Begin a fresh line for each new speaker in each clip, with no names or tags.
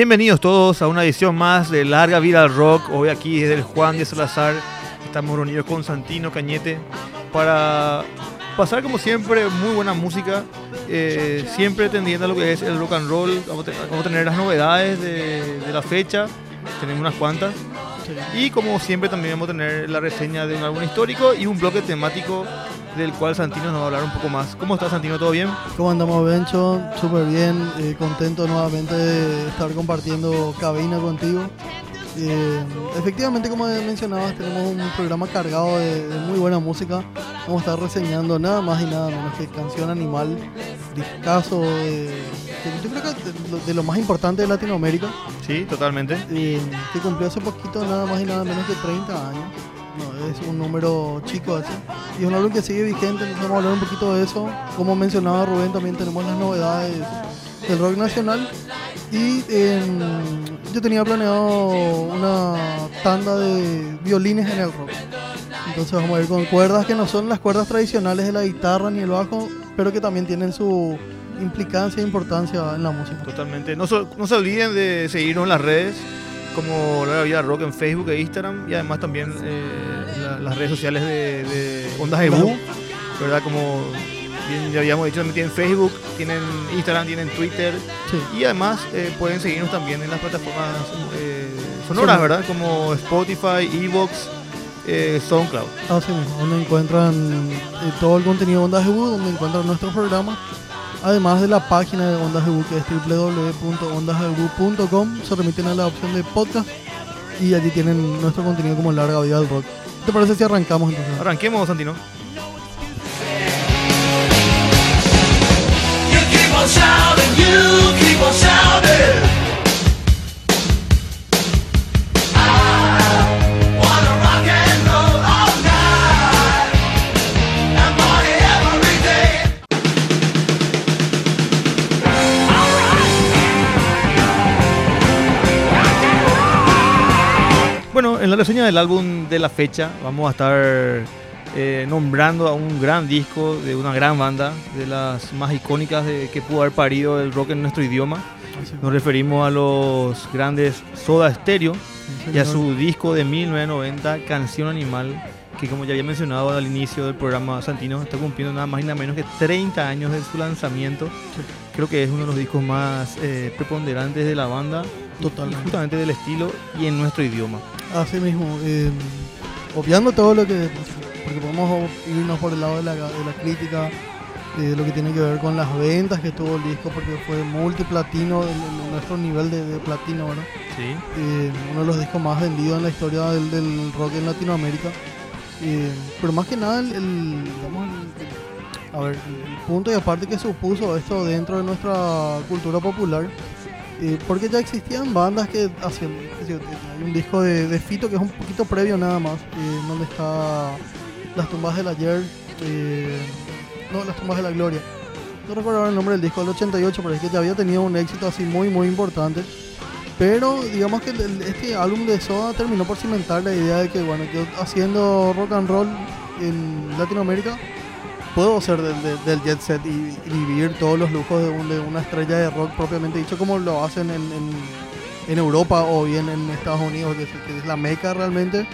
Bienvenidos todos a una edición más de Larga Vida al Rock. Hoy aquí desde el Juan de Salazar estamos reunidos con Santino Cañete para pasar como siempre muy buena música, eh, siempre tendiendo a lo que es el rock and roll. Vamos a, tener, las novedades de, de la fecha, tenemos unas cuantas. Y como siempre también vamos a tener la reseña de un álbum histórico y un bloque temático del cual Santino nos va a hablar un poco más. ¿Cómo estás Santino? ¿Todo bien?
¿Cómo andamos Bencho? Súper bien, eh, contento nuevamente de estar compartiendo cabina contigo. Eh, efectivamente, como mencionabas, tenemos un programa cargado de, de, muy buena música. Vamos a estar reseñando nada más y nada menos que Canción Animal, discazo de, de, yo creo que de, de, lo más importante de Latinoamérica.
Sí, totalmente.
Eh, que cumplió hace poquito nada más y nada menos que 30 años. Es un número chico ese. Y es un álbum que sigue vigente, vamos a hablar un poquito de eso. Como mencionaba Rubén, también tenemos las novedades del rock nacional. Y eh, yo tenía planeado una tanda de violines en el rock. Entonces vamos a ir con cuerdas que no son las cuerdas tradicionales de la guitarra ni el bajo, pero que también tienen su implicancia e importancia en la música.
Totalmente. No, so, no se olviden de seguirnos en las redes como La Vida Rock en Facebook e Instagram y además también eh, la, las redes sociales de, de Ondas Ebu, ¿verdad? Como bien, ya habíamos dicho, también tienen Facebook, tienen Instagram, tienen Twitter sí. y además eh, pueden seguirnos también en las plataformas eh, sonoras, sí. ¿verdad? Como Spotify, Evox, SoundCloud.
Así mismo, donde encuentran todo el contenido de Ondas Ebu, donde encuentran nuestros programas Además de la página de Ondas Ebu que es www.ondasebu.com, se remiten a la opción de podcast y allí tienen nuestro contenido como larga vida del rock. ¿Qué te parece si arrancamos entonces?
Arranquemos, Santino.
You keep on shouting, you keep on shouting.
En la reseña del álbum de la fecha vamos a estar eh, nombrando a un gran disco de una gran banda, de las más icónicas de, que pudo haber parido el rock en nuestro idioma. Nos referimos a los grandes Soda Stereo sí, y a su disco de 1990, Canción Animal, que como ya había mencionado al inicio del programa Santino, está cumpliendo nada más y nada menos que 30 años de su lanzamiento. Sí. Creo que es uno de los discos más eh, preponderantes de la banda,
Totalmente.
justamente del estilo y en nuestro idioma.
Así mismo, eh, obviando todo lo que. Porque podemos irnos por el lado de la, de la crítica, eh, lo que tiene que ver con las ventas que tuvo el disco, porque fue multiplatino, nuestro nivel de, de, platino, ¿verdad?
Sí.
Eh, uno de los discos más vendidos en la historia del, del rock en Latinoamérica. Eh, pero más que nada, el, el a ver, el punto y aparte que supuso esto dentro de nuestra cultura popular eh, porque ya existían bandas que hacían. Hay un disco de, de, Fito que es un poquito previo nada más, eh, donde está Las tumbas del ayer. Eh, no, Las tumbas de la gloria. No recuerdo el nombre del disco, del 88, pero es que ya había tenido un éxito así muy, muy importante. Pero digamos que este álbum de Soda terminó por cimentar la idea de que, bueno, yo haciendo rock and roll en Latinoamérica puedo ser del, jet set y, y, vivir todos los lujos de, un, de, una estrella de rock propiamente dicho como lo hacen en, en, en Europa o bien en Estados Unidos, que es, que es, la meca realmente.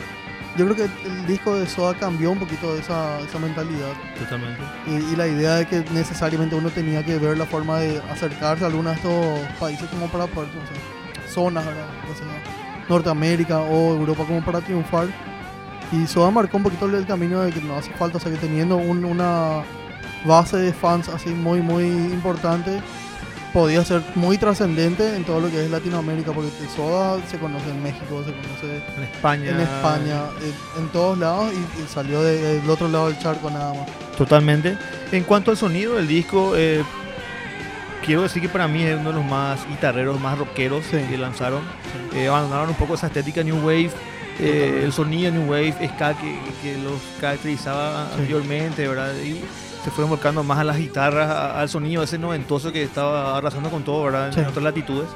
Yo creo que el disco de Soda cambió un poquito de esa, esa mentalidad.
Totalmente.
Y, y, la idea de que necesariamente uno tenía que ver la forma de acercarse a algunos de estos países como para poder, no sé, zonas, ¿verdad? O sea, Norteamérica o Europa como para triunfar y Soda marcó un poquito el camino de que no hace falta, o sea que teniendo un, una base de fans así muy muy importante, podía ser muy trascendente en todo lo que es Latinoamérica, porque Soda se conoce en México, se conoce
en España,
en, España, en, en todos lados y, y salió de, del otro lado del charco nada más.
Totalmente. En cuanto al sonido del disco, eh, quiero decir que para mí es uno de los más guitarreros, más rockeros sí. que lanzaron. Sí. Eh, abandonaron un poco esa estética New Wave eh, el sonido New Wave, ska que, que los caracterizaba sí. anteriormente, ¿verdad? Y se fueron volcando más a las guitarras, a, al sonido ese noventoso que estaba arrasando con todo, ¿verdad? En, otras latitudes.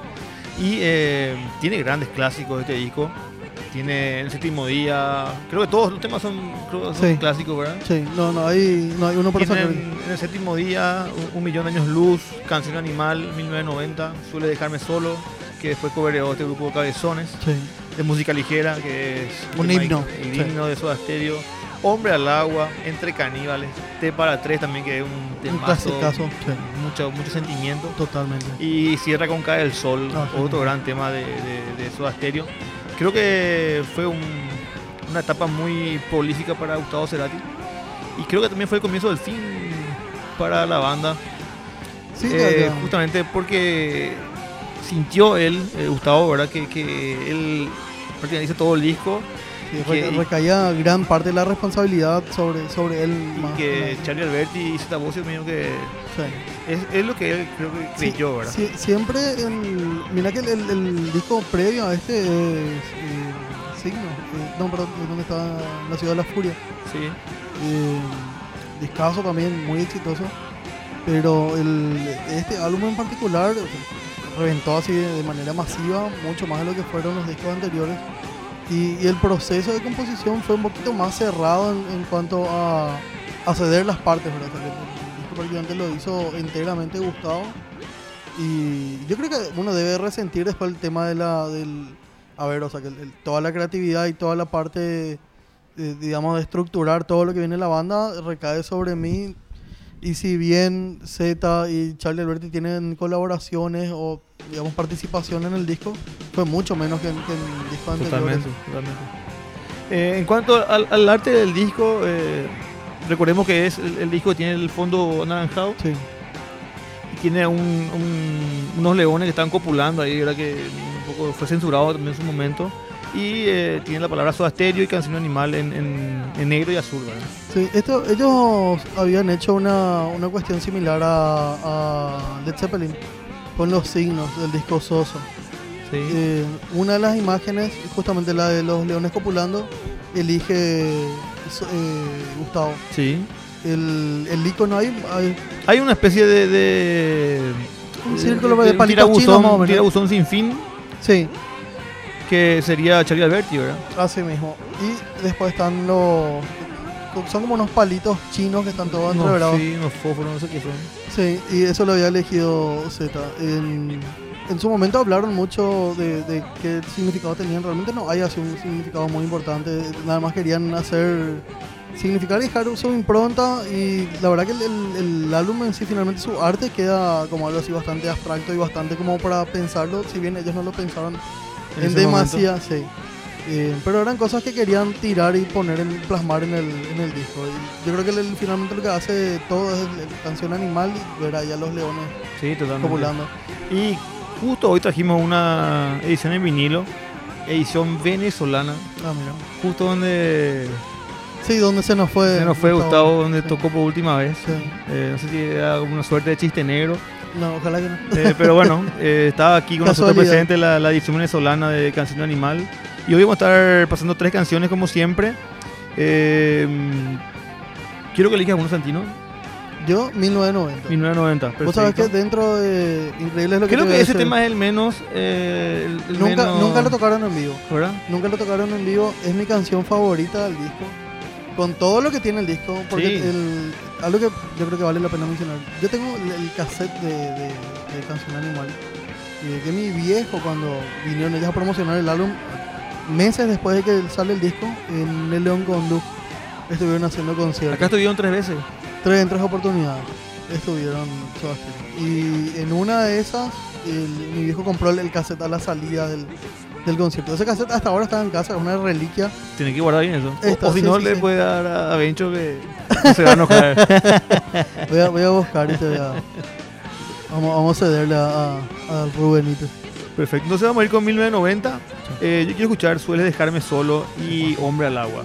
Y eh, tiene grandes clásicos este disco. Tiene el séptimo día. Creo que todos los temas son, son sí. clásicos, ¿verdad?
Sí, no, no hay, no hay uno por
Tienen, En el séptimo día, un, un, millón de años luz, Canción Animal, 1990, Suele dejarme solo, que después cobereó este grupo Cabezones,
Sí.
de música ligera, que es
Un
tema-
himno,
El
sí.
himno de Soda Stereo. Hombre al agua, Entre Caníbales, T para tres también, que es un
Un
temazo,
clasicazo. Sí.
mucho, mucho sentimiento.
Totalmente.
Y cierra con Cae el Sol,
Ah,
otro gran tema de, de, de Soda Stereo. Creo que fue un- una etapa muy prolífica para Gustavo Cerati. Y creo que también fue el comienzo del fin para la banda.
Sí,
Eh, justamente porque sintió él, eh, Gustavo, ¿verdad? Que, que él prácticamente hizo todo el disco
Sí,
que-
recaía gran parte de la responsabilidad sobre, sobre él.
y
más-
que
más.
Charlie Alberti y Zeta Bosio medio que
Sí.
es, es lo que él creo que
Sí,
creyó, ¿verdad?
sí, siempre, mira que el, el- el disco previo a este es eh, Signo. eh, no, perdón, es donde está la ciudad de la furia.
Sí.
Eh, discazo también, muy exitoso. Pero el, este álbum en particular reventó así de, de manera masiva, mucho más de lo que fueron los discos anteriores. Y, el proceso de composición fue un poquito más cerrado en, cuanto a, a ceder las partes, ¿verdad? O sea, que el disco prácticamente lo hizo enteramente Gustavo. Y yo creo que uno debe resentir después el tema de la, del... A ver, o sea, que toda la creatividad y toda la parte, eh, digamos, de estructurar todo lo que viene en la banda recae sobre mí. Y si bien Z y Charlie Alberti tienen colaboraciones o, digamos, participación en el disco, fue mucho menos que en, que en el disco anterior.
Totalmente, totalmente. Eh, en cuanto al, al arte del disco, eh, recordemos que es el, el disco tiene el fondo anaranjado
Sí,
y tiene un- un- unos leones que están copulando ahí, ¿verdad? que un poco fue censurado también en su momento. Y eh, tiene la palabra Soda Stereo y Canción Animal en, en- en negro y azul. ¿verdad?
sí. Esto, ellos habían hecho una, una cuestión similar a, a Led Zeppelin con los signos del disco Soso.
Sí.
Eh, una de las imágenes, justamente la de los leones copulando, elige eh, Gustavo.
sí.
El, el icono ahí, hay
Hay una especie de. de
un círculo de,
de tirabuzón, un tirabuzón sin fin
Sí,
que sería Charlie Alberti, ¿verdad?
así mismo. Y después están los. Son como unos palitos chinos que están todos
No,
entreverados.
sí, unos fósforos, no sé qué son.
Sí, y eso lo había elegido Z. En, en su momento hablaron mucho de, de qué significado tenían. Realmente no hay así un significado muy importante. Nada más querían hacer significar y dejar su impronta. Y la verdad que el, el- el álbum en sí, finalmente su arte queda como algo así bastante abstracto y bastante como para pensarlo. Si bien ellos no lo pensaron
En
en demasía, sí. Eh, pero eran cosas que querían tirar y poner en plasmar en el, en el disco. Y yo creo que el- finalmente lo que hace todo es la canción animal y ver ahí a los leones
Sí,
copulando.
Y justo hoy trajimos una edición en vinilo, edición venezolana,
Ah, mira.
justo donde
Sí, donde se nos fue.
se nos fue Gustavo, donde
Sí.
tocó por última vez.
Sí.
Eh, no sé si era una suerte de chiste negro,
No, ojalá que no.
eh, pero bueno, eh, estaba aquí con nosotros presente la, la edición venezolana de Canción Animal. Y hoy vamos a estar pasando tres canciones como siempre. Eh, quiero que elijas uno, Santino.
Yo, 1990.
1990.
Vos sabés que
perfecto.
dentro de Increíble es lo que
Creo
te
que ese tema es el menos. eh, el- el
Nunca,
menos-
nunca lo tocaron en vivo.
¿Verdad?
Nunca lo tocaron en vivo. Es mi canción favorita del disco. Con todo lo que tiene el disco. Porque
Sí.
el, algo que yo creo que vale la pena mencionar. Yo tengo el, cassette de, de, de Canción Animal. Y que mi viejo, cuando vinieron ellos a promocionar el álbum, meses después de que sale el disco, en el León Condú, estuvieron haciendo conciertos.
Acá estuvieron tres veces.
Tres en tres oportunidades estuvieron. Y en una de esas, el- mi viejo compró el, el cassette a la salida del, del concierto. Ese cassette hasta ahora está en casa, es una reliquia.
Tiene que guardar bien eso. O-
Esta,
o, si
sí,
no,
sí,
le
sí.
puede dar a, Bencho que no se va a enojar.
Voy a, voy a buscar y te voy a. Vamos, vamos a cederle a, a, a Rubenito.
Perfecto. Entonces vamos a ir con 1990. Eh, yo quiero escuchar Sueles dejarme solo y Hombre al agua.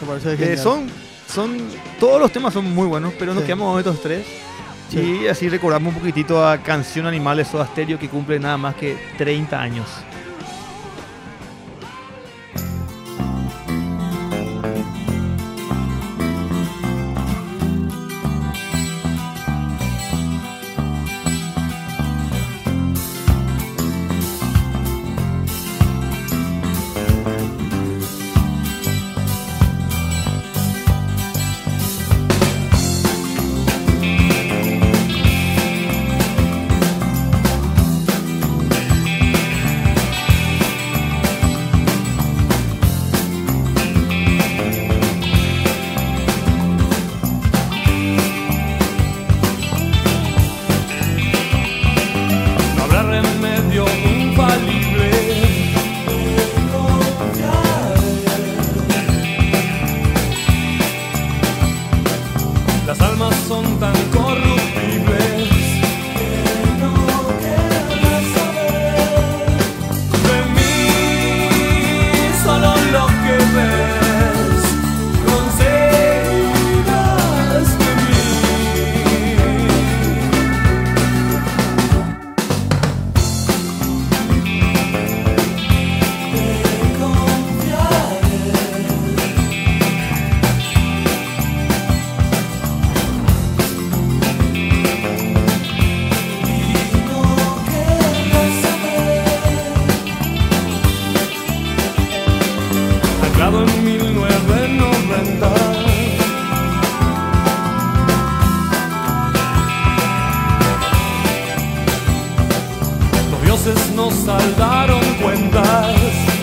Me parece
Eh,
genial.
son, son, todos los temas son muy buenos, pero nos
Sí.
quedamos con estos tres.
Sí.
Y así recordamos un poquitito a Canción Animal de Soda Stereo que cumple nada más que 30 años.
Dioses nos saldaron cuentas.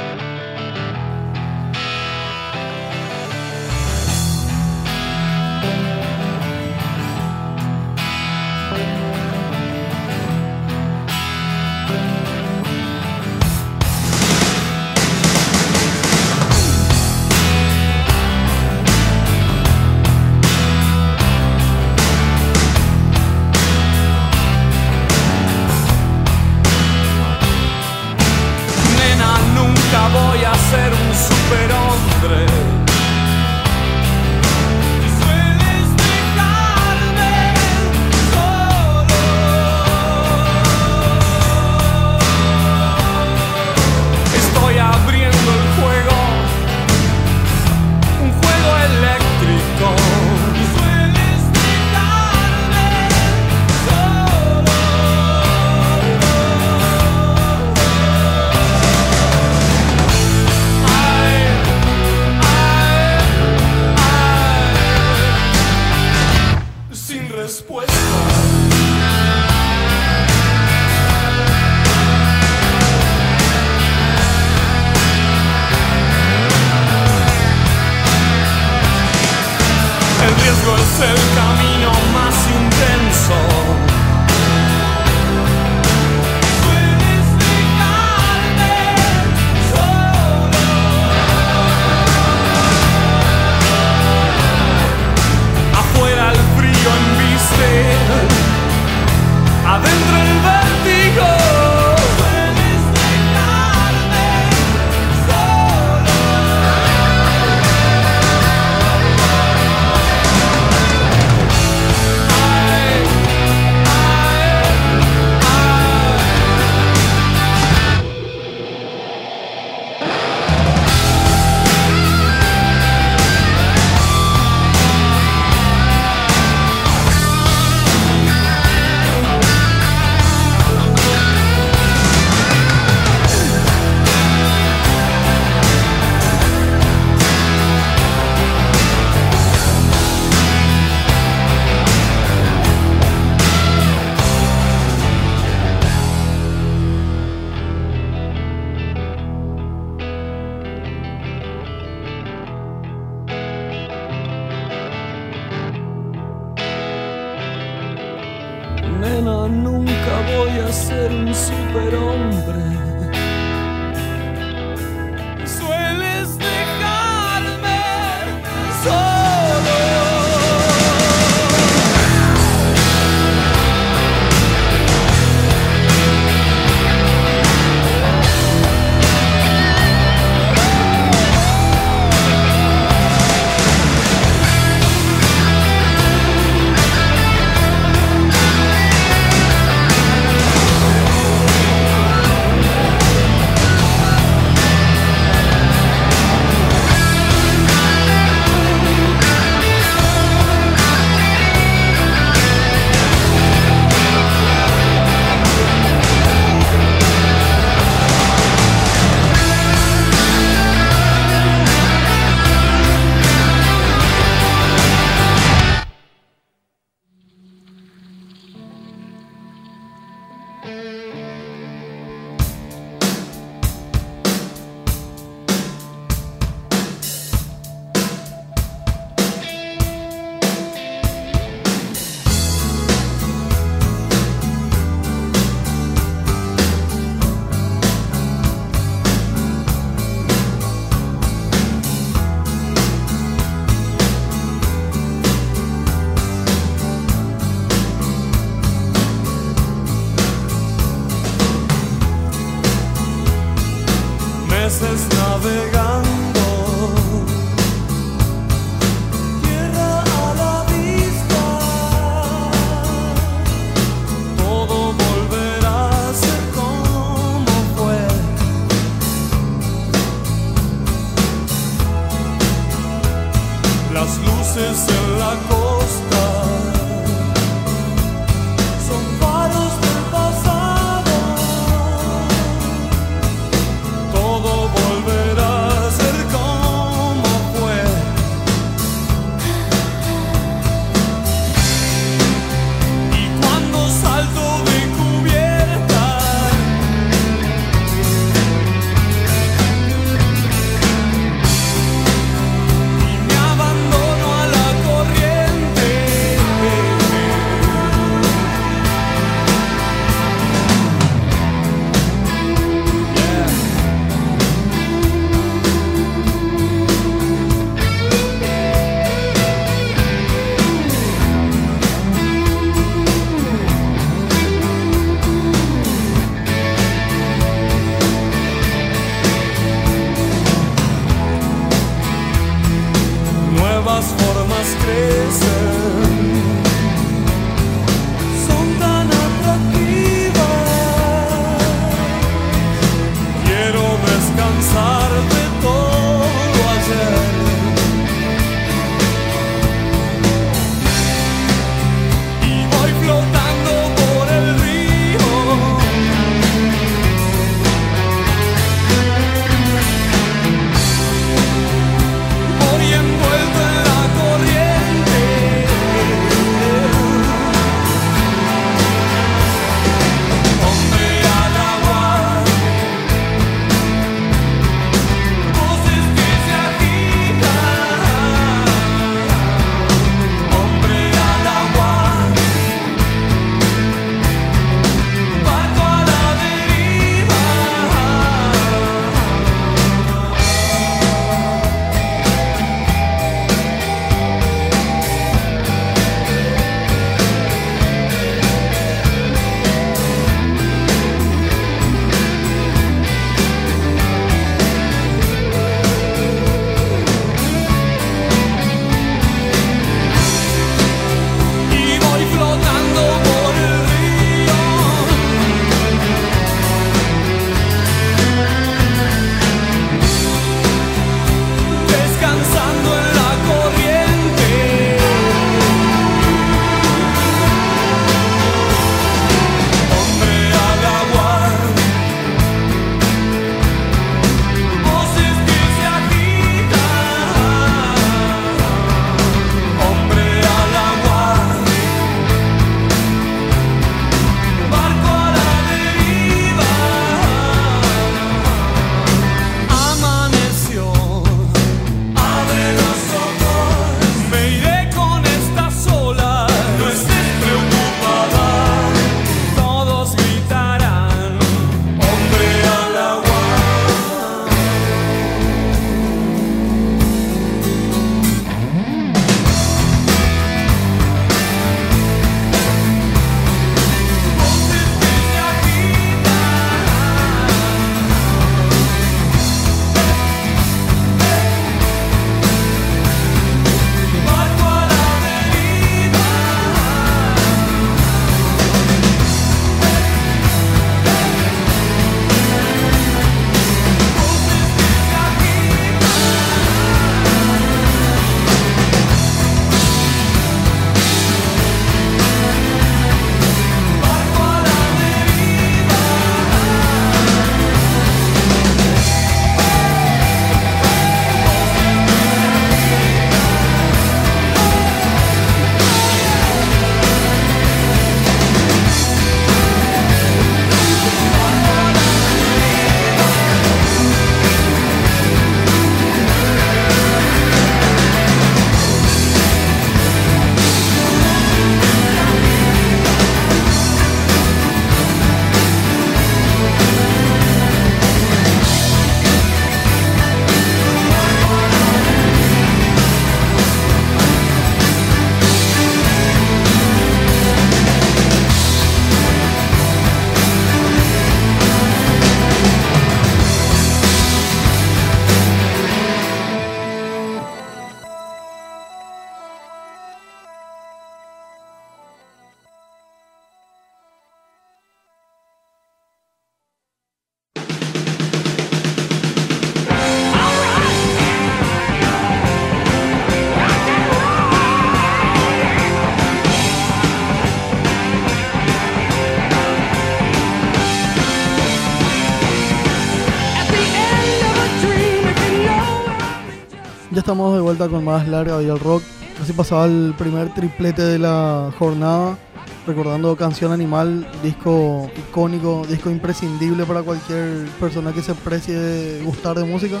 Estamos de vuelta con más larga y el rock. Así pasaba el primer triplete de la jornada, recordando Canción Animal, disco icónico, disco imprescindible para cualquier persona que se precie de gustar de música.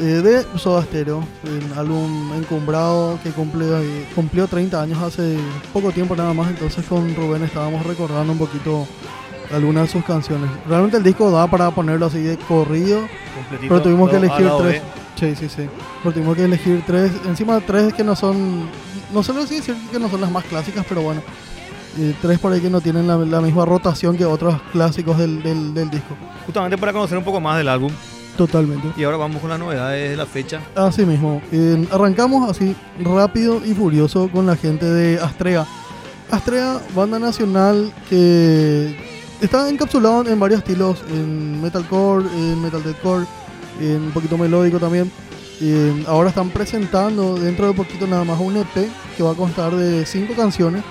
Eh, de Soda Stereo, el álbum encumbrado que cumple, cumplió 30 años hace poco tiempo nada más, entonces con Rubén estábamos recordando un poquito algunas de sus canciones. Realmente el disco da para ponerlo así de corrido,
Completito,
pero tuvimos que elegir tres.
B.
Sí, sí, sí. Pero tuvimos que elegir tres. Encima tres que no son. No suelo decir que no son las más clásicas, pero bueno. eh, tres por ahí que no tienen la, la misma rotación que otros clásicos del, del, del disco.
Justamente para conocer un poco más del álbum.
Totalmente.
Y ahora vamos con las novedades de la fecha.
Así mismo. eh, arrancamos así rápido y furioso con la gente de Astrea. Astrea, banda nacional que está encapsulado en varios estilos, en metalcore, en metal deathcore, un poquito melódico también. Eh, ahora están presentando dentro de poquito nada más un EP que va a constar de cinco canciones.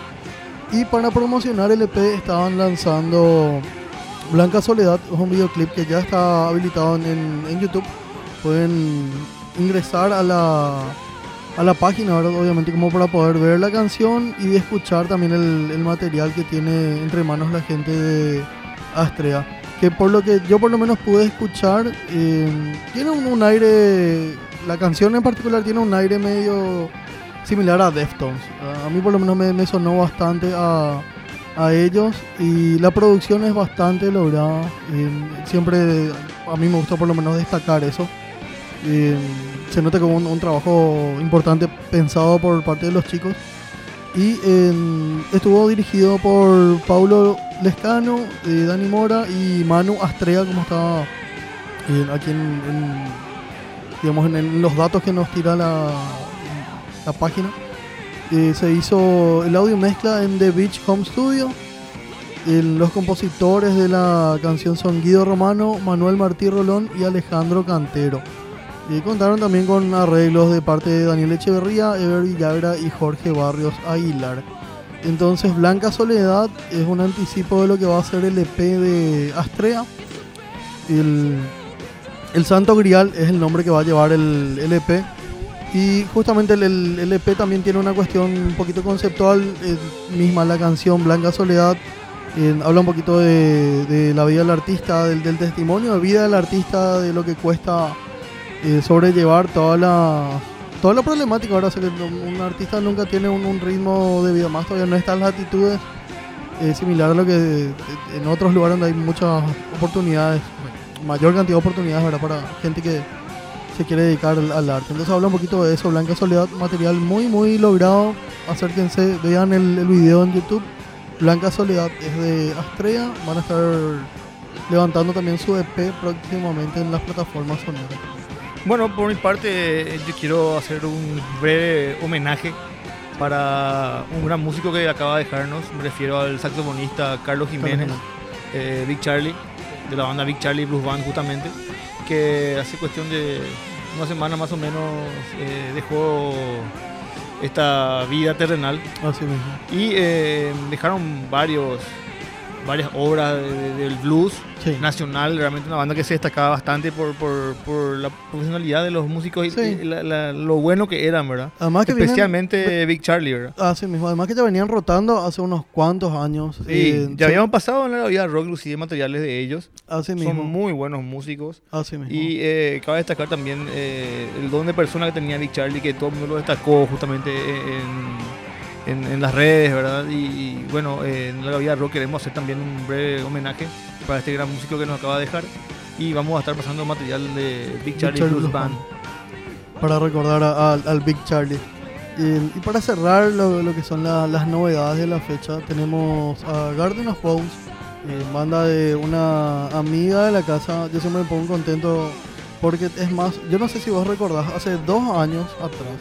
Y para promocionar el EP estaban lanzando Blanca Soledad, es un videoclip que ya está habilitado en- en YouTube. Pueden ingresar a la, a la página, ¿verdad? obviamente, como para poder ver la canción y escuchar también el, el material que tiene entre manos la gente de Astrea. Que por lo que yo por lo menos pude escuchar, eh, tiene un, aire, la canción en particular tiene un aire medio similar a Deftones. A- A mí por lo menos me, me sonó bastante a, a ellos y la producción es bastante lograda. eh, siempre a mí me gusta por lo menos destacar eso. Eh, se nota como un, un trabajo importante pensado por parte de los chicos. Y estuvo dirigido por Paulo Lescano, eh, Dani Mora y Manu Astrea, como estaba eh, aquí en, digamos, en, los datos que nos tira la, la página. Eh, se hizo el audio mezcla en The Beach Home Studio. Los compositores de la canción son Guido Romano, Manuel Martí Rolón y Alejandro Cantero. Y contaron también con arreglos de parte de Daniel Echeverría, Ever Villagra y Jorge Barrios Aguilar. Entonces Blanca Soledad es un anticipo de lo que va a ser el EP de Astrea. El, Santo Grial es el nombre que va a llevar el, el EP. Y justamente el, el- EP también tiene una cuestión un poquito conceptual. eh, misma la canción Blanca Soledad eh, habla un poquito de, de la vida del artista, del, del testimonio de vida del artista, de lo que cuesta eh, sobrellevar toda la toda la problemática. Ahora, un artista nunca tiene un, ritmo de vida más, todavía no está en las latitudes eh, similar a lo que eh, en otros lugares donde hay muchas oportunidades, mayor cantidad de oportunidades ¿verdad? para gente que se quiere dedicar al, arte. Entonces habla un poquito de eso, Blanca Soledad, material muy muy logrado. Acérquense, vean el, el video en YouTube. Blanca Soledad es de Astrea, van a estar levantando también su EP próximamente en las plataformas sonoras.
Bueno, por mi parte, yo quiero hacer un breve homenaje para un gran músico que acaba de dejarnos. Me refiero al saxofonista Carlos Jiménez, eh, Big Charlie, de la banda Big Charlie Blues Band, justamente, que hace cuestión de una semana más o menos eh, dejó esta vida terrenal
Así mismo.
y eh, dejaron varios varias obras de- de- del blues
Sí.
nacional, realmente una banda que se destacaba bastante por, por, por la profesionalidad de los músicos y,
Sí.
y la- la- lo bueno que eran, ¿verdad?
Además que vienen-
Especialmente Big Charlie, ¿verdad?
Así mismo, además que ya venían rotando hace unos cuantos años.
Sí,
eh,
ya habíamos pasado en la vida rock, inclusive materiales de ellos.
Así mismo.
Son muy buenos músicos.
Así mismo.
Y eh, cabe destacar también eh, el don de persona que tenía Big Charlie, que todo el mundo lo destacó justamente en, en- en las redes, ¿verdad? Y, y, bueno, eh, en la vida rock queremos hacer también un breve homenaje para este gran músico que nos acaba de dejar. Y vamos a estar pasando material de Big Charlie,
Charlie Blues
Band.
para recordar a- al- al Big Charlie. Y, y para cerrar lo, lo que son la- las novedades de la fecha, tenemos a Garden of Bones, eh, banda de una amiga de la casa. Yo siempre me pongo contento porque es más, yo no sé si vos recordás, hace dos años atrás,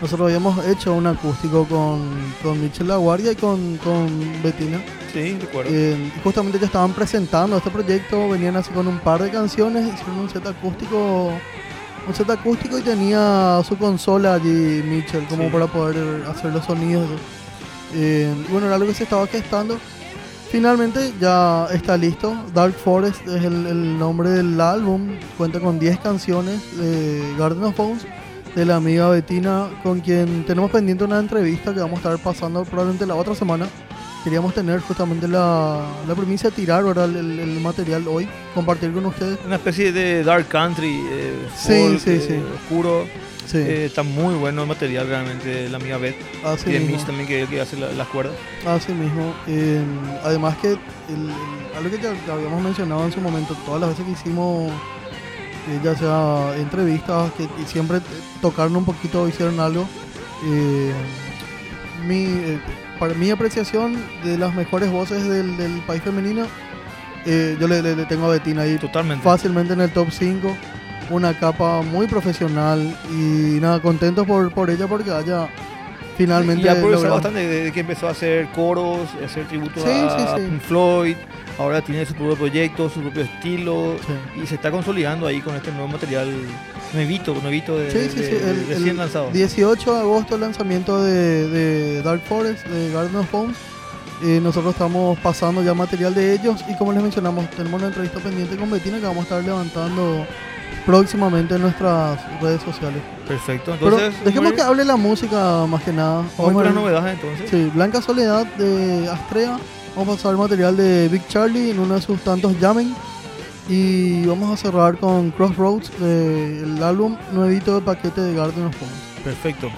nosotros habíamos hecho un acústico con, con Michelle Laguardia y con, con Bettina.
Sí, recuerdo.
Eh, justamente ya estaban presentando este proyecto, venían así con un par de canciones, hicieron un set acústico, un set acústico y tenía su consola allí Mitchell como
Sí.
para poder hacer los sonidos. Eh, y bueno, era algo que se estaba gestando. Finalmente ya está listo. Dark Forest es el, el nombre del álbum. Cuenta con 10 canciones de Garden of Bones. De la amiga Betina, con quien tenemos pendiente una entrevista que vamos a estar pasando probablemente la otra semana. Queríamos tener justamente la, la premisa de tirar ¿verdad? El, el- el material hoy, compartir con ustedes.
Una especie de dark country, eh,
Sí,
folk,
sí,
eh,
sí.
oscuro.
Sí,
Eh, está muy bueno el material realmente la amiga Beth.
así
y de. Mitch también que, que hace la- las cuerdas.
Así mismo. Eh, además que el- el- algo que ya, ya habíamos mencionado en su momento, todas las veces que hicimos, ya sea entrevistas, que y siempre tocaron un poquito, hicieron algo. eh, mi, eh, para mi apreciación de las mejores voces del, del país femenino, eh, yo le, le- le tengo a Betina ahí
Totalmente.
fácilmente en el top 5. Una capa muy profesional y nada, contentos por, por ella porque haya finalmente
ha progresado bastante desde que empezó a hacer coros, a hacer tributo
Sí,
a
sí, sí.
Pink Floyd. Ahora tiene su propio proyecto, su propio estilo. Y se está consolidando ahí con este nuevo material nuevito, nuevito de,
el-
recién
el
lanzado.
18 de agosto el lanzamiento de, de Dark Forest, de Garden of Bones. Eh, nosotros estamos pasando ya material de ellos y como les mencionamos, tenemos una entrevista pendiente con Betina que vamos a estar levantando próximamente en nuestras redes sociales.
Perfecto.
Pero
Entonces,
dejemos que hable la música más que nada. Vamos a ver-
novedades entonces.
Sí, Blanca Soledad de Astrea. Vamos a pasar material de Big Charlie en uno de sus tantos Jamming. Y vamos a cerrar con Crossroads del álbum nuevito de paquete de Garden of Bones.
Perfecto.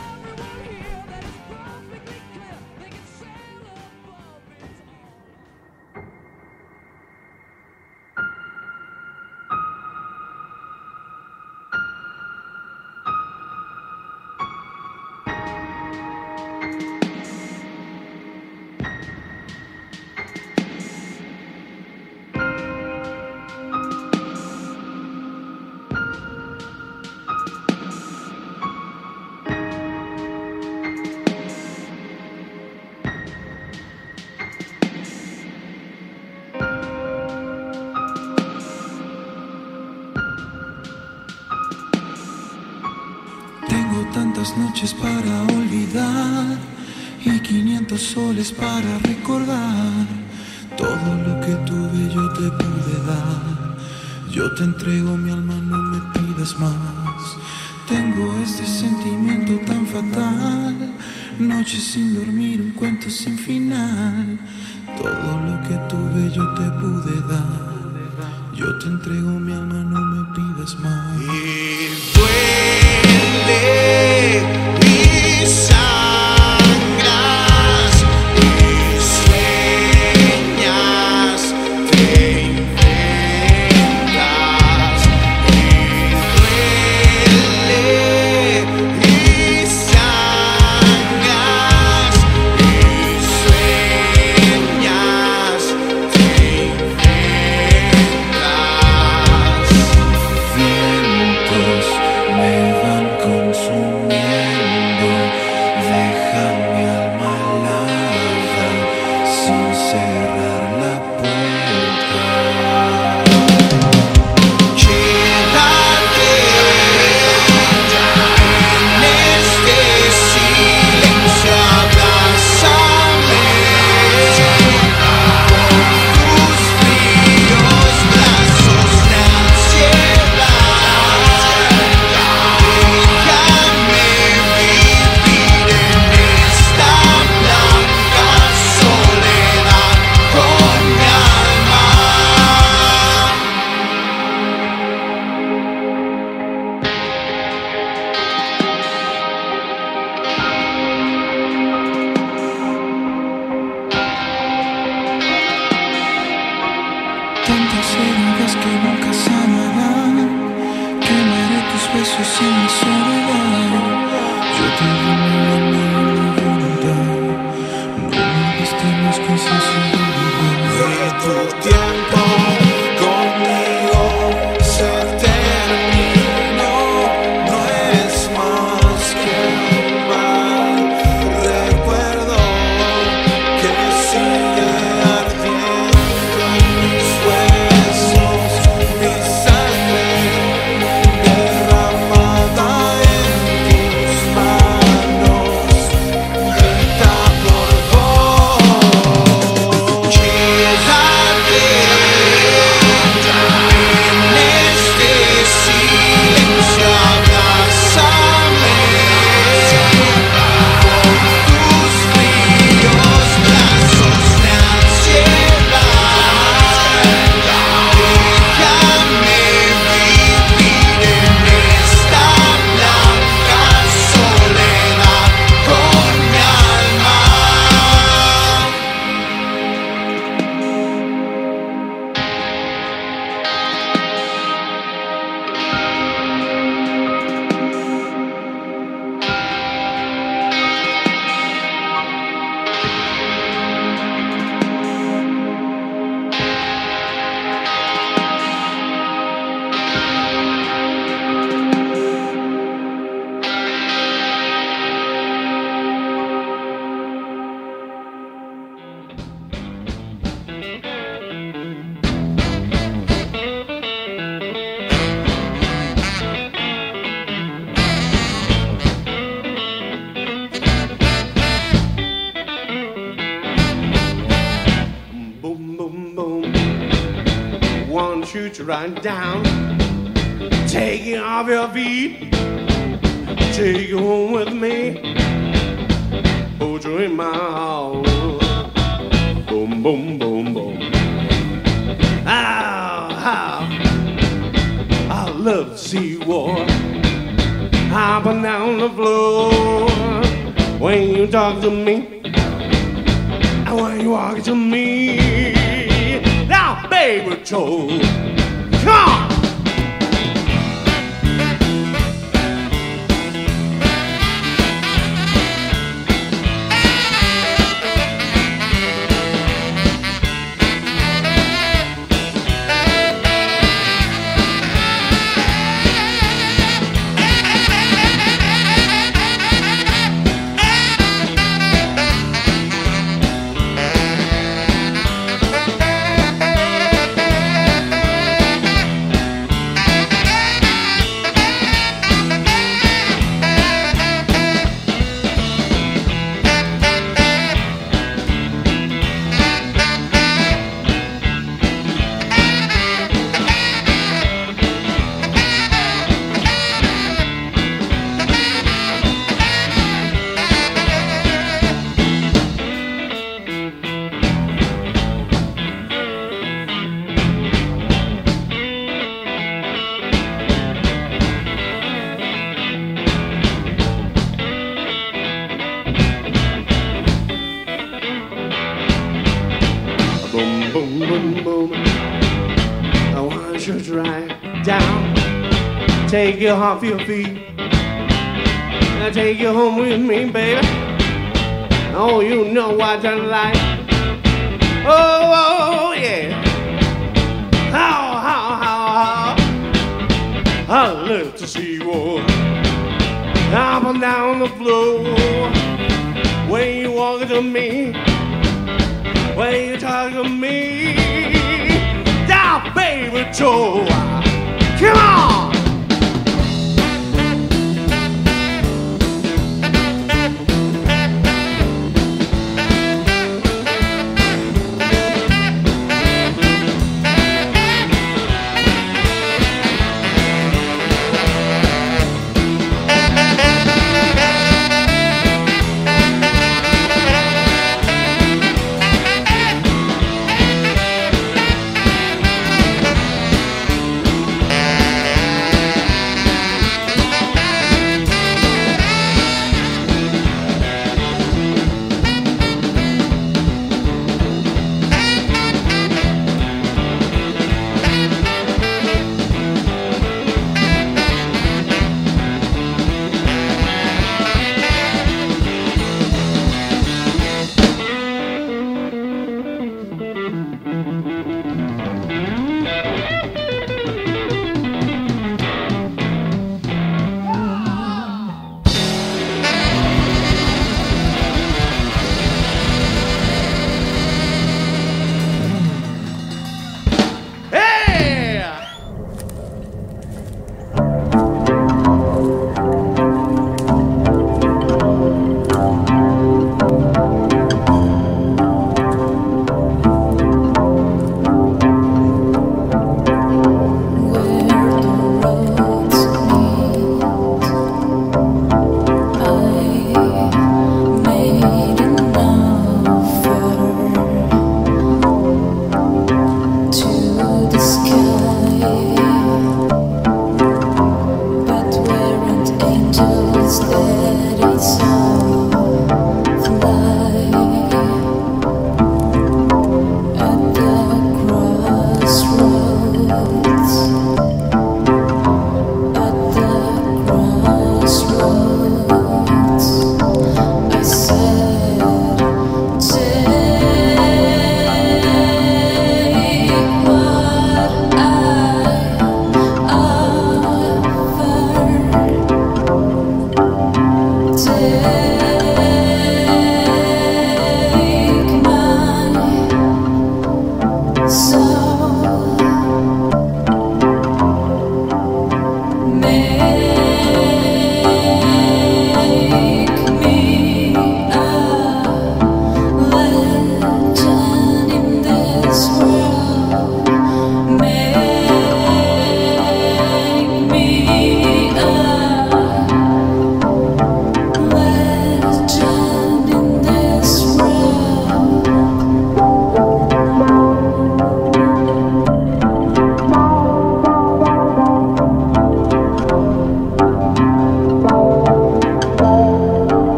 Yo te pude dar. Yo te entrego mi alma, no me pidas más.
When you talk to me. And when you walk to me. Now, baby Joe, come on. Off your feet. I take you home with me, baby. Oh, you know what I like. Oh, oh, oh yeah. How, how, how, how. I love to see you all up and down the floor. When you walk to me when you talk to me. Down, baby Joe. Come on.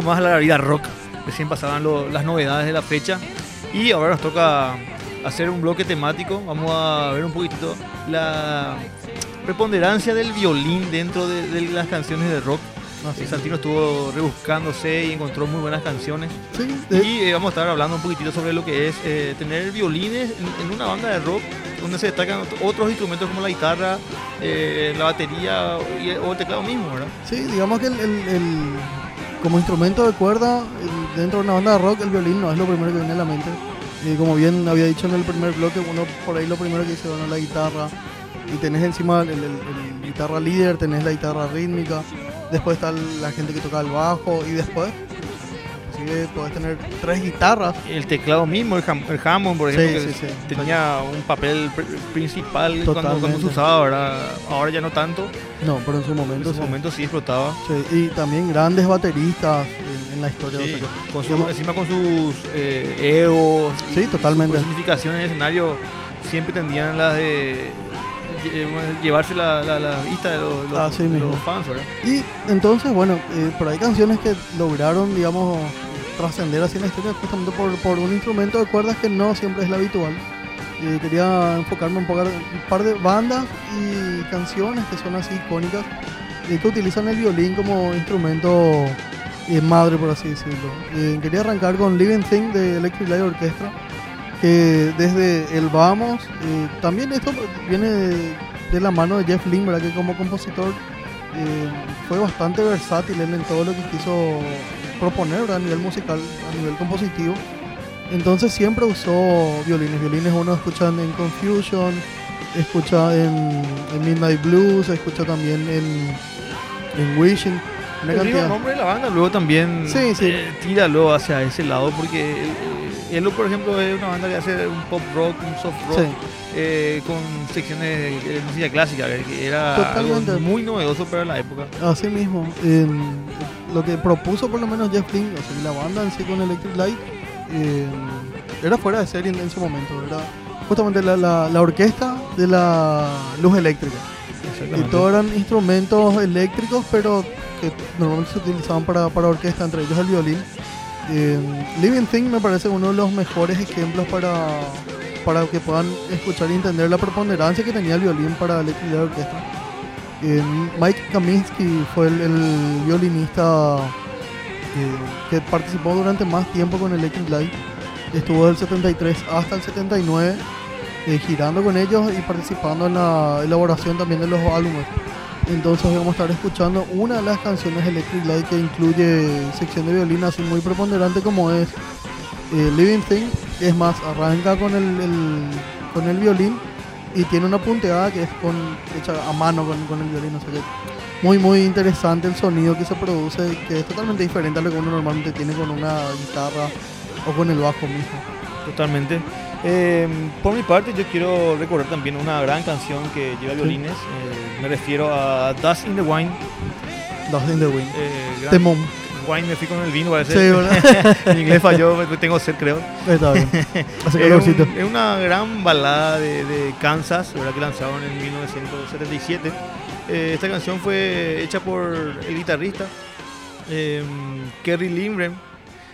Con más a la vida rock. Recién pasaban lo- las novedades de la fecha. Y ahora nos toca hacer un bloque temático. Vamos a ver un poquitito la preponderancia del violín dentro de, de las canciones de rock.
Así
Eh,
es.
Santino estuvo rebuscándose y encontró muy buenas canciones.
Sí, de-
Y eh, vamos a estar hablando un poquitito sobre lo que es eh, tener violines en, en una banda de rock donde se destacan ot- otros instrumentos como la guitarra, eh, la batería y- o el teclado mismo, ¿verdad?
Sí, digamos que el, el- el- como instrumento de cuerda, dentro de una banda de rock, el violín no es lo primero que viene a la mente. Y como bien había dicho en el primer bloque, uno por ahí lo primero que dice, bueno, la guitarra. Y tenés encima el, el- el guitarra líder, tenés la guitarra rítmica. Después está la gente que toca el bajo. Y después, podés tener tres guitarras.
El teclado mismo, el, Ham- el Hammond, por ejemplo,
sí,
que
sí.
tenía un papel pr- principal cuando, cuando se usaba, ¿verdad? Ahora ya no tanto.
No, pero en su
En
momento
ese
sí.
momento sí explotaba.
Sí, Y también grandes bateristas en, en la historia. O sea que-
con su-
digamos-
encima con sus eh, egos.
Sí, totalmente.
sus significaciones en el escenario siempre tendían las de lle- llevarse la, la, la vista de los, los-
Así
de
mismo.
los fans, ¿verdad?
Y entonces, bueno, eh, pero hay canciones que lograron, digamos, trascender así en la historia justamente por, un instrumento de cuerdas que no siempre es la habitual. Eh, quería enfocarme un, poco, un par de bandas y canciones que son así icónicas y que utilizan el violín como instrumento eh, madre, por así decirlo. Eh, quería arrancar con Living Thing de Electric Light Orchestra, que desde el Vamos, eh, también esto viene de, la mano de Jeff ¿verdad? que como compositor eh, fue bastante versátil en todo lo que quiso proponer ¿verdad? a nivel musical, a nivel compositivo. Entonces siempre usó violines. Violines uno escucha en Confusion, escucha en, en Midnight Blues, escucha también en, en Wishing. Una
El nombre de la banda luego también
Sí, sí.
eh, tíralo hacia ese lado porque eh, Elo, por ejemplo, es una banda que hace un pop rock, un soft rock,
Sí.
eh, con secciones de, de música clásica, eh, que era algo muy novedoso para la época.
Así mismo, en- lo que propuso por lo menos Jeff Lynne, o sea, la banda en sí con Electric Light, eh, era fuera de serie en, en su momento, era justamente la, la- la orquesta de la luz eléctrica. Y todos eran instrumentos eléctricos, pero que normalmente se utilizaban para, para orquesta, entre ellos el violín. Eh, Living Thing me parece uno de los mejores ejemplos para, para que puedan escuchar y entender la preponderancia que tenía el violín para Light Orchestra. Eh, Mike Kaminsky fue el, el violinista que, que participó durante más tiempo con Electric Light. Estuvo del 73 hasta el 79 eh, girando con ellos y participando en la elaboración también de los álbumes. Entonces vamos a estar escuchando una de las canciones Electric Light que incluye sección de violín así muy preponderante como es eh, Living Thing. Es más, arranca con el, el- con el violín y tiene una punteada que es con, hecha a mano con, con el violín. O sea que muy muy interesante el sonido que se produce, que es totalmente diferente a lo que uno normalmente tiene con una guitarra o con el bajo mismo.
Totalmente. Eh, por mi parte, yo quiero recordar también una gran canción que lleva violines. eh, me refiero a Dust in the Wine.
Dust in the Wind.
eh, gran-
Temón.
Wine me fui con el vino, parece.
Sí, ¿verdad?
en inglés falló, tengo sed, creo.
Está bien. Hace
Es, un- es una gran balada de, de Kansas, ¿verdad? que lanzaron en 1977. Eh, esta canción fue hecha por el guitarrista eh, Kerry Lindgren,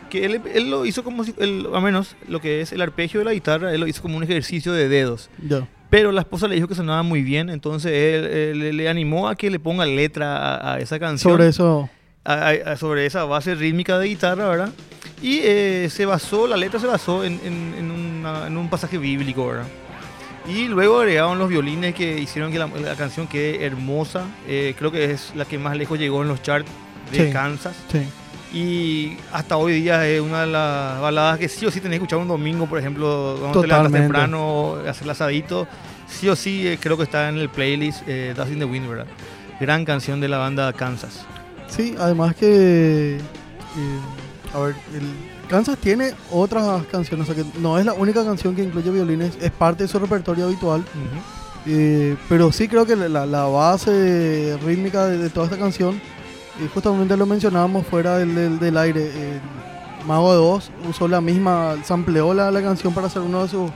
que él, él lo hizo como si, él, al menos lo que es el arpegio de la guitarra, él lo hizo como un ejercicio de dedos.
Ya.
Pero la esposa le dijo que sonaba muy bien, entonces él, él- le- le animó a que le ponga letra a, a esa canción
Sobre eso.
A- a- a- sobre esa base rítmica de guitarra, ¿verdad? Y eh, se basó, la letra se basó en, en- en una- en un pasaje bíblico, ¿verdad? Y luego agregaron los violines que hicieron que la, la canción quede hermosa. Eh, creo que es la que más lejos llegó en los charts de
Sí.
Kansas.
Sí.
Y hasta hoy día es una de las baladas que sí o sí tenés que escuchar un domingo, por ejemplo, cuando te
Totalmente.
temprano, hacer el asadito. Sí o sí eh, creo que está en el playlist eh, Dust in the Wind, ¿verdad? Gran canción de la banda Kansas.
Sí, además que. eh, a ver, el Kansas tiene otras canciones, o sea que no es la única canción que incluye violines, es parte de su repertorio habitual. eh, pero sí creo que la, la base rítmica de, de toda esta canción, y justamente lo mencionábamos fuera del, del- del aire. eh, Mago de Oz usó la misma, sampleó la, la canción para hacer uno de sus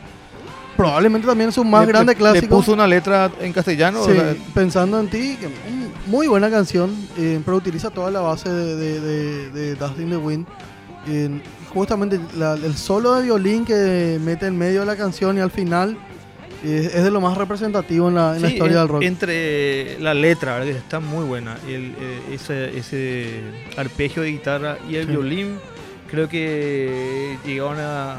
probablemente también su más
Le-
grande clásico.
Le puso una letra en castellano.
Sí,
o sea,
pensando en ti, muy buena canción, eh, pero utiliza toda la base de, de, de, de Dust in the Wind. Eh, justamente la- el solo de violín que mete en medio de la canción y al final eh, es de lo más representativo en la, en la
sí,
historia
en-
del rock.
Entre la letra, ¿verdad? está muy buena. y el, eh, ese, ese arpegio de guitarra y el
Sí.
violín, creo que llegaron a,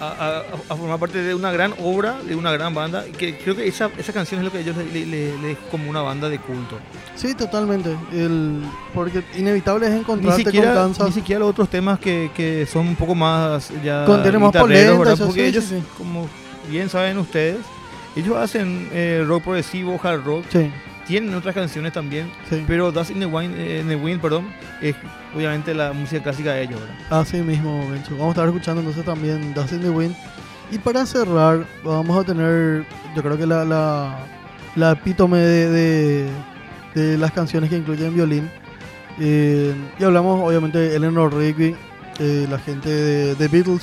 a, formar parte de una gran obra, de una gran banda. y Que creo que esa, esa canción es lo que ellos le, le, le- le- como una banda de culto.
Sí, totalmente. El, porque inevitable es
Ni
encontrarte
siquiera,
con Kansas.
ni siquiera los otros temas que, que son un poco más ya
Con temas más
Porque
sí,
ellos,
sí.
como bien saben ustedes, ellos hacen eh, rock progresivo, hard rock,
Sí,
tienen otras canciones también,
sí.
pero Dust in the Wind, eh, in the Wind, perdón, es obviamente la música clásica de ellos, ¿verdad?
Así mismo, Bencho. Vamos a estar escuchando entonces también Dust in the Wind. Y para cerrar, vamos a tener, yo creo que la, la, la epítome de, de, de las canciones que incluyen violín. Eh, y hablamos obviamente de Eleanor Rigby, eh, la gente de The Beatles,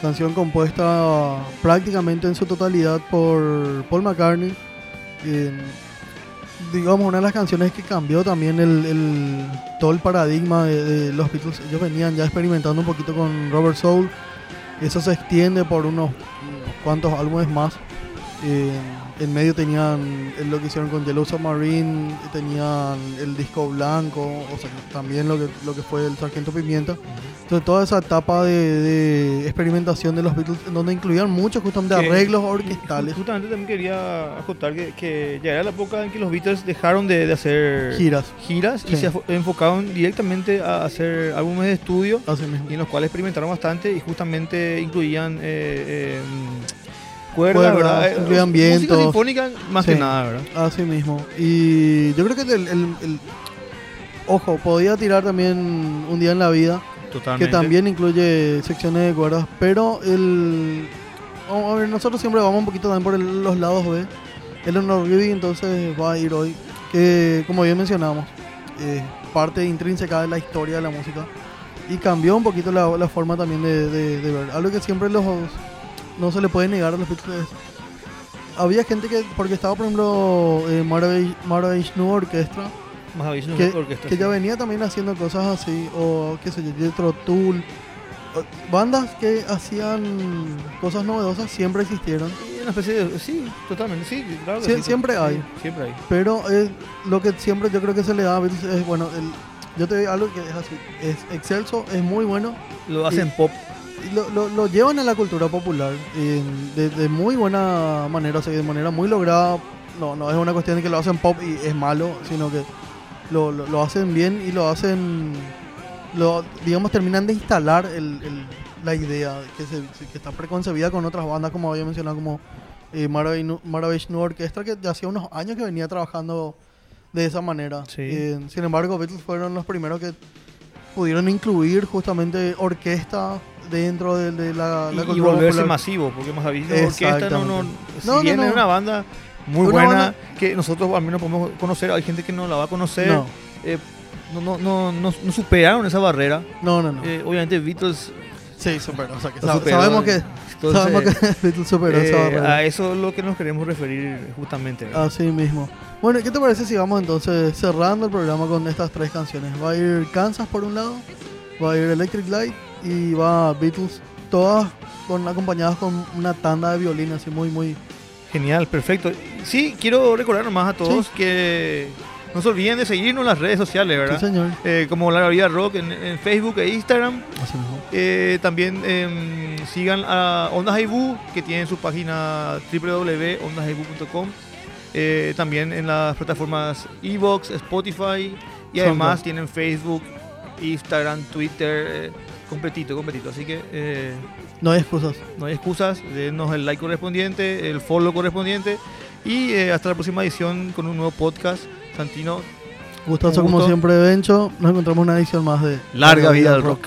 canción compuesta prácticamente en su totalidad por Paul McCartney. Eh, digamos, una de las canciones que cambió también el, todo el paradigma de, los Beatles. Ellos venían ya experimentando un poquito con Robert Soul. Eso se extiende por unos, unos cuantos álbumes más. Eh, en medio tenían lo que hicieron con Yellow Submarine, tenían el disco blanco, o sea, también lo que, lo que fue el Sargento Pimienta. Entonces, toda esa etapa de, de experimentación de los Beatles, en donde incluían muchos justamente
Que-
arreglos orquestales,
Justamente también quería acotar que, que ya era la época en que los Beatles dejaron de, de hacer
giras.
giras y se enfocaron directamente a hacer álbumes de estudio y en los cuales experimentaron bastante y justamente incluían eh, eh, cuerdas,
Cuerdas,
¿verdad? Eh,
incluían
música
vientos.
sinfónica más que
Sí.
nada, ¿verdad?
Así mismo. Y yo creo que el, el- el- Ojo, podía tirar también un día en la vida,
Totalmente.
que también incluye secciones de cuerdas, pero el... A ver, nosotros siempre vamos un poquito también por el- los lados B. El Honor Rigby entonces va a ir hoy, que como bien mencionamos, es parte intrínseca de la historia de la música y cambió un poquito la, la forma también de, de- de ver. Algo que siempre los no se le puede negar a los Beatles. Había gente que, porque estaba por ejemplo eh, Orchestra,
Más aviso
que,
orquesta,
que
sí.
ya venía también haciendo cosas así, o qué sé yo, Jethro Tull, o- bandas que hacían cosas novedosas siempre existieron,
Y una especie de... Sí, totalmente, sí, claro
Sie-
sí,
siempre
sí,
hay.
siempre hay.
pero es lo que siempre yo creo que se le da a es, bueno, el, yo te digo algo que es así, es excelso, es muy bueno,
Lo hacen pop.
Lo, lo- lo llevan a la cultura popular de, de muy buena manera, o sea, de manera muy lograda. No, no es una cuestión de que lo hacen pop y es malo, sino que lo, lo- hacen bien y lo hacen, lo, digamos, terminan de instalar el- el- la idea que, se, que está preconcebida con otras bandas, como había mencionado, como eh, Maravich New Orchestra, que hacía unos años que venía trabajando de esa manera.
Sí.
Eh, sin embargo, Beatles fueron los primeros que pudieron incluir justamente orquesta dentro de, de la,
Y,
la
y volverse
popular.
masivo, porque más aviso orquesta no, no, si
No,
es una banda muy
Una
buena
banda-
que nosotros al menos podemos conocer, hay gente que no la va a conocer,
No,
eh, no, no, no, no, no superaron esa barrera.
no, no. no.
Eh, obviamente Beatles
sí, superó. O sea, que
superó,
sabemos que,
entonces,
sabemos que Beatles superó esa
eh,
barrera.
a eso es lo que nos queremos referir justamente. ¿verdad?
Así mismo. Bueno, ¿qué te parece si vamos entonces cerrando el programa con estas tres canciones? Va a ir Kansas por un lado, va a ir Electric Light y va Beatles, todas con, acompañadas con una tanda de violín así muy, muy...
Genial, perfecto. Sí, quiero recordar nomás a todos que no se olviden de seguirnos en las redes sociales,
Sí,
¿verdad?
señor.
Eh, como La Vida Rock en, en Facebook e Instagram.
Así mismo.
Eh, también em, sigan a Ondas Haibu, que tiene su página www.ondashaibu.com. Eh, también en las plataformas Evox, Spotify y además tienen Facebook, Instagram, Twitter, completito, completito. Así que
No hay excusas.
no hay excusas, denos el like correspondiente, el follow correspondiente y hasta la próxima edición con un nuevo podcast. Santino,
Gustazo como siempre, Bencho. Nos encontramos en una edición más de
larga vida al rock.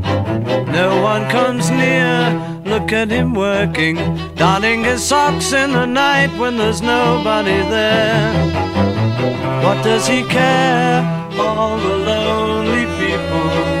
No one comes near. Look at him working, darning his socks in the night when there's nobody there. What does he care? All the lonely people.